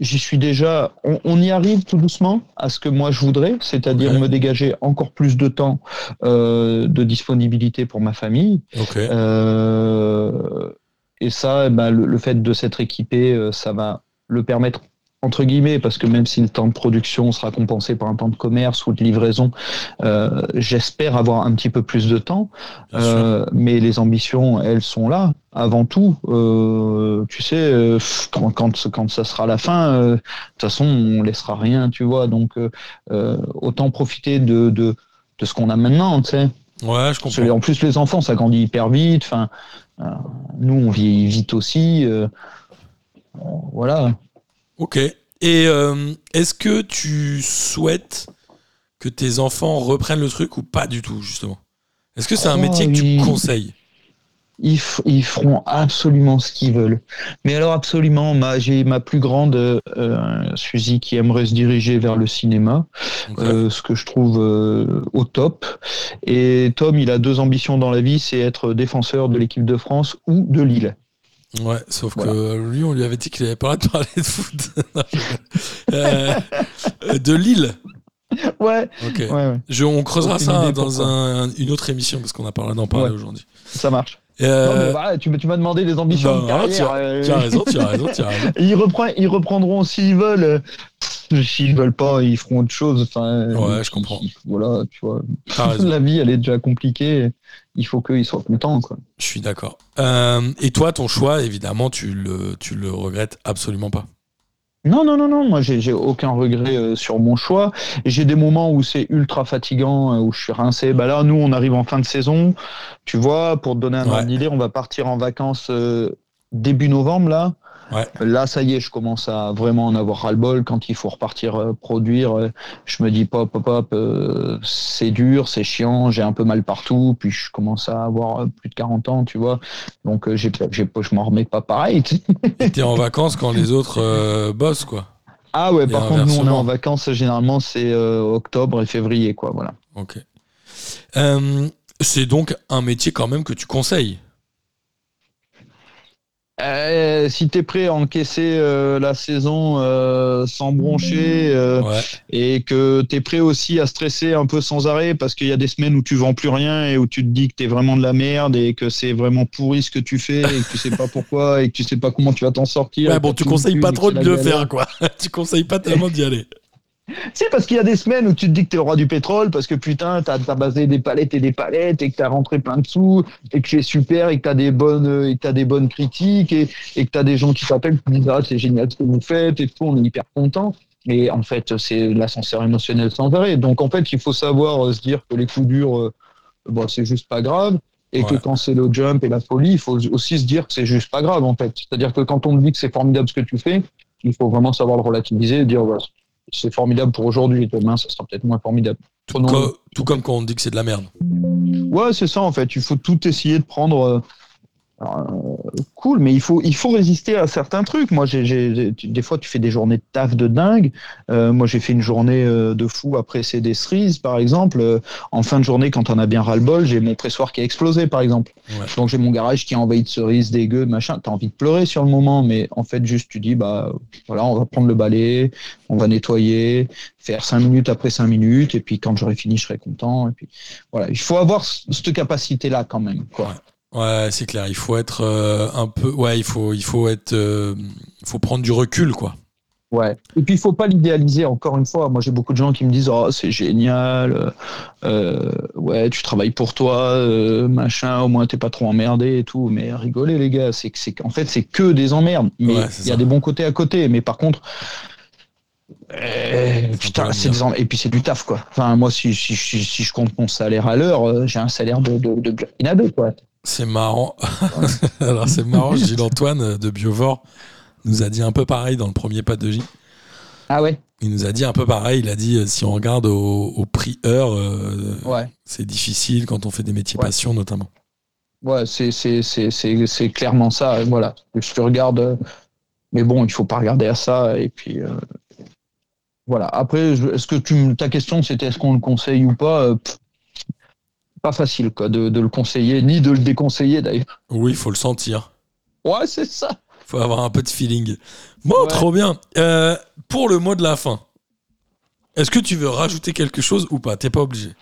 j'y suis déjà. On, on y arrive tout doucement à ce que moi je voudrais, c'est-à-dire me dégager encore plus de temps euh, de disponibilité pour ma famille. Ok. Euh, et ça, eh ben, le, le fait de s'être équipé, euh, ça va le permettre entre guillemets, parce que même si le temps de production sera compensé par un temps de commerce ou de livraison, euh, j'espère avoir un petit peu plus de temps. Euh, mais les ambitions, elles sont là. Avant tout, euh, tu sais, quand, quand, quand ça sera la fin, de toute façon, on laissera rien, tu vois. Donc, autant profiter de, de, de ce qu'on a maintenant, tu sais. Ouais, je comprends. en plus, les enfants, ça grandit hyper vite. Enfin, euh, nous, on vieillit vite aussi. euh, voilà. Ok. Et euh, est-ce que tu souhaites que tes enfants reprennent le truc ou pas du tout, justement? Est-ce que c'est un Oh, métier que tu conseilles? Ils, feront absolument ce qu'ils veulent. Mais alors absolument, ma, j'ai ma plus grande euh, Suzy qui aimerait se diriger vers le cinéma, euh, ce que je trouve euh, au top. Et Tom, il a deux ambitions dans la vie, c'est être défenseur de l'équipe de France ou de Lille. Ouais, sauf Voilà. que lui, on lui avait dit qu'il avait pas le droit de parler de foot. Euh, de Lille. Ouais, Ok. ouais, ouais, Je, on creusera ça dans un- une autre émission parce qu'on a parlé d'en parler Ouais. aujourd'hui. ça marche. Euh, Non, mais voilà, tu, m'as demandé des ambitions non, de carrière. tu, tu as raison, tu as raison, tu as raison. Ils, reprendront s'ils veulent. S'ils veulent pas, ils feront autre chose. Enfin, Ouais, je comprends. Voilà, tu vois. La vie, elle est déjà compliquée. Il faut qu'ils soient contents, quoi. Je suis d'accord. Euh, et toi, ton choix, évidemment, tu le, tu le regrettes absolument pas. Non, non, non, non. Moi, j'ai aucun regret euh, sur mon choix. J'ai des moments où c'est ultra fatigant, euh, où je suis rincé. Bah là, nous, on arrive en fin de saison. Tu vois, pour te donner un Ouais. ordre d'idée, on va partir en vacances euh, début novembre, là. Ouais. Là, ça y est, je commence à vraiment en avoir ras-le-bol quand il faut repartir euh, produire. euh, je me dis, pop, pop, pop, euh, c'est dur, c'est chiant, j'ai un peu mal partout. Puis je commence à avoir plus de 40 ans, tu vois. Donc, j'ai, j'ai, je m'en remets pas pareil. t'es en vacances quand les autres euh, bossent, quoi. Ah ouais, Et par contre, nous, on est en vacances, généralement, c'est euh, octobre et février, quoi. Voilà. Ok. Euh, c'est donc un métier quand même que tu conseilles. Euh, si t'es prêt à encaisser euh, la saison euh, sans broncher Ouais. et que t'es prêt aussi à stresser un peu sans arrêt parce qu'il y a des semaines où tu vends plus rien et où tu te dis que t'es vraiment de la merde et que c'est vraiment pourri ce que tu fais et que tu sais pas pourquoi et que tu sais pas comment tu vas t'en sortir. Ouais, bon, tu conseilles pas trop de le faire, quoi. tu conseilles pas tellement d'y aller. C'est parce qu'il y a des semaines où tu te dis que t'es le roi du pétrole parce que putain, t'as as basé des palettes et des palettes et que t'as rentré plein de sous et que c'est super et que t'as des bonnes euh, et que t'as des bonnes critiques et, et que t'as des gens qui t'appellent qui disent ah c'est génial ce que vous faites et tout, on est hyper content. Et en fait, c'est l'ascenseur émotionnel sans arrêt. Donc en fait, il faut savoir euh, se dire que les coups durs, euh, bon, c'est juste pas grave. Et que quand c'est le jump et la folie, il faut aussi se dire que c'est juste pas grave en fait. C'est-à-dire que quand on te dit que c'est formidable ce que tu fais, il faut vraiment savoir le relativiser et dire voilà, c'est formidable pour aujourd'hui, demain ça sera peut-être moins formidable. Tout, co- tout comme quand on dit que c'est de la merde. Ouais, c'est ça en fait. Il faut tout essayer de prendre. Euh, cool, mais il faut, il faut résister à certains trucs. Moi, j'ai, j'ai- tu- des fois, tu fais des journées de taf de dingue. Euh, moi, j'ai fait une journée euh, de fou après c'est des cerises, par exemple. Euh, en fin de journée, quand on a bien ras-le-bol, j'ai mon pressoir qui a explosé, par exemple. Ouais. Donc, j'ai mon garage qui est envahi de cerises, dégueu, machin. T'as envie de pleurer sur le moment, mais en fait, juste, tu dis, bah, voilà, on va prendre le balai, on va nettoyer, faire cinq minutes après cinq minutes, et puis quand j'aurai fini, je serai content. Et puis, voilà, il faut avoir cette capacité-là quand même, quoi. Ouais, c'est clair. Il faut être euh, un peu. Ouais, il faut, il faut être. euh, il faut prendre du recul, quoi. Ouais. Et puis il faut pas l'idéaliser. Encore une fois, moi j'ai beaucoup de gens qui me disent oh c'est génial, euh, euh, ouais tu travailles pour toi, euh, machin, au moins t'es pas trop emmerdé et tout. Mais rigolez les gars, c'est que c'est qu'en fait c'est que des emmerdes. Mais Ouais, il y a ça. des bons côtés à côté. Mais par contre, euh, peu putain, c'est des emmerdes. Et puis c'est du taf quoi. Enfin moi si si, si, si je compte mon salaire à l'heure, euh, j'ai un salaire de de, de quoi. C'est marrant. Alors, c'est marrant. Gilles Antoine euh, de Biovore nous a dit un peu pareil dans le premier pas de J. Ah ouais? Il nous a dit un peu pareil. Il a dit euh, si on regarde au, au prix heure, euh, Ouais. c'est difficile quand on fait des métiers Ouais. passion, notamment. Ouais, c'est clairement ça. Voilà. Je te regarde, mais bon, il faut pas regarder à ça. Et puis euh, voilà. Après, est-ce que tu ta question c'était est-ce qu'on le conseille ou pas? Pff, Pas facile quoi de, de le conseiller ni de le déconseiller d'ailleurs. Oui, il faut le sentir. Ouais, c'est ça. faut avoir un peu de feeling. Bon, Ouais. trop bien. Euh, pour le mot de la fin, est-ce que tu veux rajouter quelque chose ou pas? T'es pas obligé.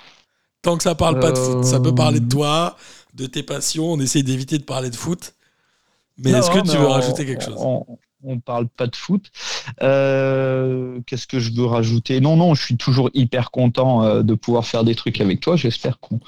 Tant que ça parle pas de foot, ça peut parler de toi, de tes passions. On essaye d'éviter de parler de foot. Mais est-ce que tu veux on- rajouter quelque chose? on, on parle pas de foot. Euh, Qu'est-ce que je veux rajouter? Non, non, je suis toujours hyper content euh, de pouvoir faire des trucs avec toi. J'espère qu'on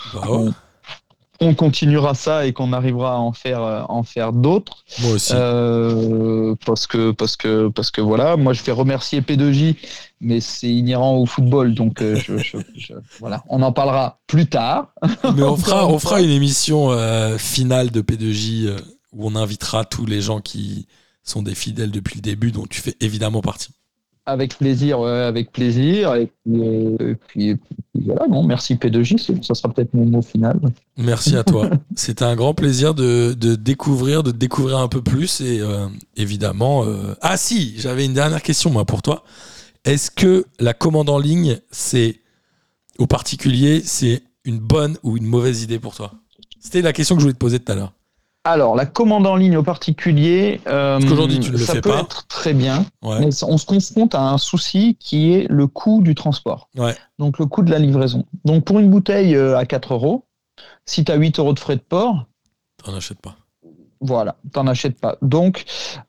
on, continuera ça et qu'on arrivera à en faire, euh, en faire d'autres. Moi aussi. Euh, parce que parce que parce que voilà, moi je vais remercier P2J, mais c'est inhérent au football, donc je, je- je- voilà, on en parlera plus tard. Mais on fera, on fera une émission euh, finale de P2J euh, où on invitera tous les gens qui sont des fidèles depuis le début, dont tu fais évidemment partie. Avec plaisir, ouais, avec plaisir. Et puis, euh, et puis- et puis voilà, non, merci P2J, c'est- ça sera peut-être mon mot final. Merci à toi. C'était un grand plaisir de, de découvrir, de découvrir un peu plus et euh, évidemment. euh, Ah si, j'avais une dernière question moi pour toi. Est-ce que la commande en ligne, c'est au particulier, c'est une bonne ou une mauvaise idée pour toi? C'était la question que je voulais te poser tout à l'heure. Alors, la commande en ligne au particulier, euh, tu le ça fais peut pas. être très bien, Ouais. mais on se confronte à un souci qui est le coût du transport. Ouais. Donc, le coût de la livraison. Donc, pour une bouteille euh, à 4 euros, si tu as 8 euros de frais de port, T'en achètes pas. Voilà, t'en achètes pas. Donc,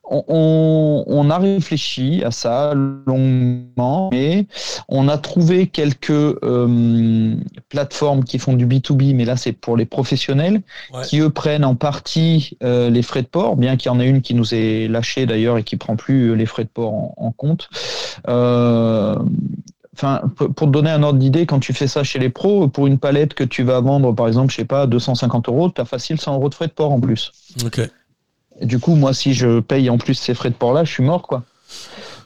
on, on- on a réfléchi à ça longuement, mais on a trouvé quelques euh, plateformes qui font du B2B, mais là c'est pour les professionnels, Ouais. qui eux prennent en partie euh, les frais de port, bien qu'il y en ait une qui nous est lâchée d'ailleurs et qui prend plus euh, les frais de port en, en compte. Euh, Enfin, pour te donner un ordre d'idée, quand tu fais ça chez les pros, pour une palette que tu vas vendre, par exemple, je sais pas, 250 euros, tu as facile 100 euros de frais de port en plus. Ok. Et du coup, moi, si je paye en plus ces frais de port-là, je suis mort, quoi.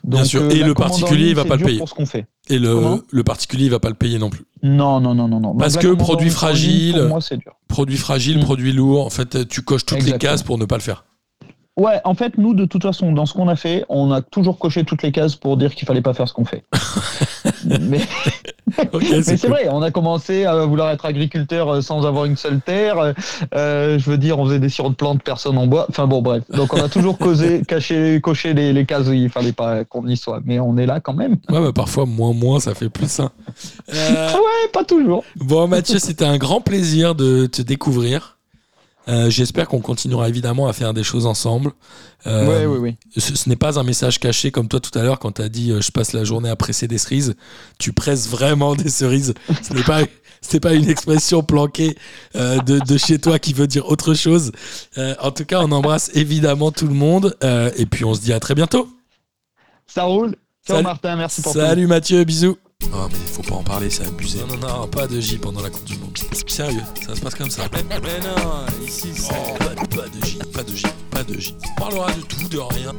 Bien sûr. Et la le particulier, il va pas le payer. Pour ce qu'on fait. Et le, Comment? le particulier, il va pas le payer non plus. Non, non, non, non, non. Parce que produit fragile, Pour moi, c'est dur. Produit fragile, produit lourd. En fait, tu coches toutes les cases pour ne pas le faire. Ouais, en fait, nous, de toute façon, dans ce qu'on a fait, on a toujours coché toutes les cases pour dire qu'il fallait pas faire ce qu'on fait. mais mais c'est cool. vrai, on a commencé à vouloir être agriculteur euh, sans avoir une seule terre. Euh, je veux dire, on faisait des sirops de plantes, personne en bois. Enfin bon, bref. Donc on a toujours causé, caché, coché les, les cases où il fallait pas qu'on y soit. Mais on est là quand même. Ouais, bah, parfois, moins, moins, ça fait plus. hein. Euh, Ah ouais, pas toujours. Bon, Mathieu, c'était un grand plaisir de te découvrir. Euh, J'espère qu'on continuera évidemment à faire des choses ensemble. Euh, ouais, oui, oui. Ce, ce n'est pas un message caché comme toi tout à l'heure quand tu as dit euh, je passe la journée à presser des cerises. Tu presses vraiment des cerises. Ce n'est pas, une expression planquée euh, de, de chez toi qui veut dire autre chose. Euh, en tout cas, on embrasse évidemment tout le monde euh, et puis on se dit à très bientôt. Ça roule. Ciao Salut. Martin, merci pour tout. Salut Mathieu, bisous. Oh mais faut pas en parler, c'est abusé. Non, non, non, pas de J pendant la Coupe du Monde. Sérieux, ça se passe comme ça. Mais non, ici c'est Oh, pas, pas de J, pas de J, pas de J. On parlera de tout, de rien,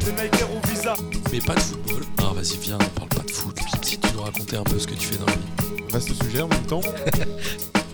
visa. mais pas de football. Non, vas-y, viens, on parle pas de foot. Si tu nous racontais un peu ce que tu fais dans la vie. Vaste sujet en même temps.